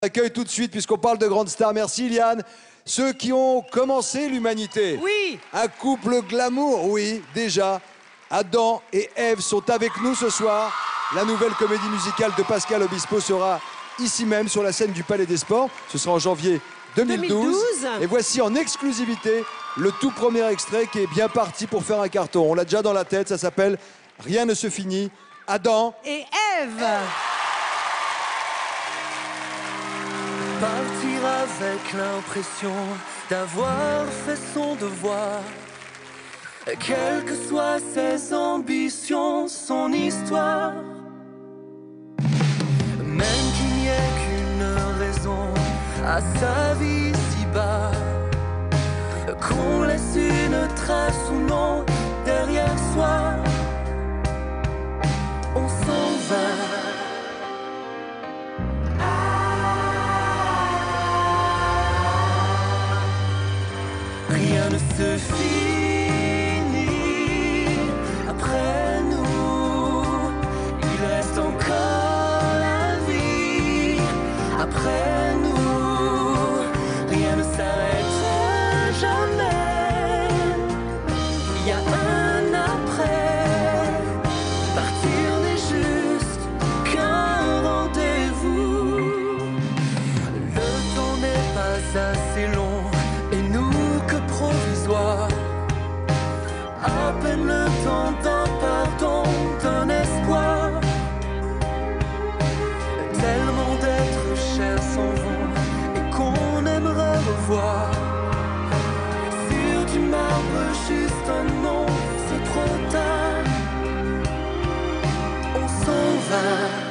accueille tout de suite, puisqu'on parle de grandes stars. Merci, Iliane. Ceux qui ont commencé l'humanité. Oui. Un couple glamour, oui, déjà. Adam et Ève sont avec nous ce soir. La nouvelle comédie musicale de Pascal Obispo sera ici même sur la scène du Palais des Sports. Ce sera en janvier 2012. 2012. Et voici en exclusivité le tout premier extrait qui est bien parti pour faire un carton. On l'a déjà dans la tête, ça s'appelle Rien ne se finit. Adam, Et Eve. Partir avec l'impression d'avoir fait son devoir. Quelles que soient ses ambitions, son histoire. Même qu'il n'y ait qu'une raison à sa vie si bas. Qu'on laisse une trace ne se finit après nous. Il reste encore la vie après nous. Rien ne s'arrête jamais. Il y a un après. Partir juste un nom, c'est trop tard. On s'en va.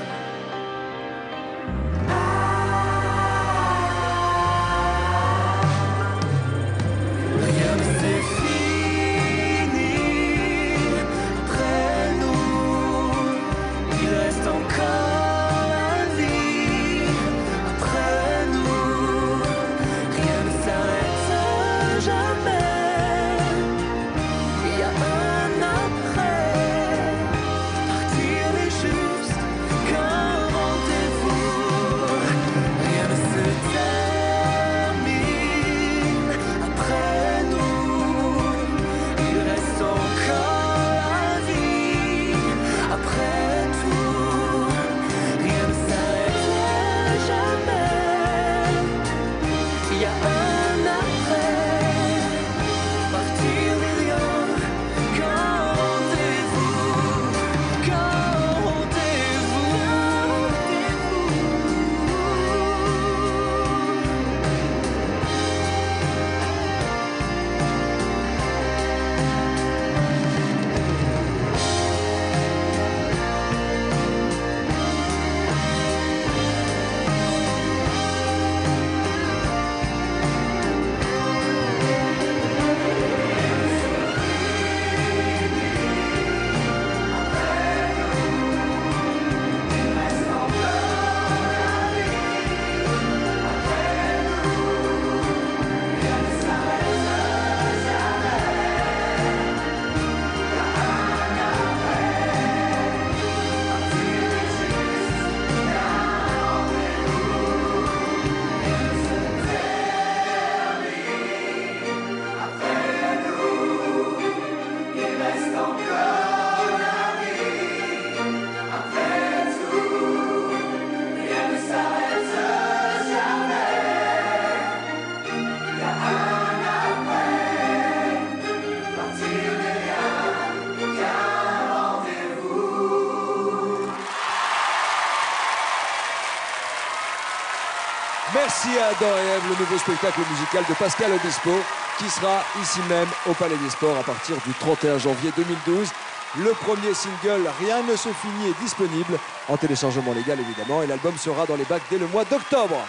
Merci à Adam et Ève, le nouveau spectacle musical de Pascal Obispo, qui sera ici même au Palais des Sports à partir du 31 janvier 2012. Le premier single Rien ne se finit est disponible en téléchargement légal évidemment et l'album sera dans les bacs dès le mois d'octobre.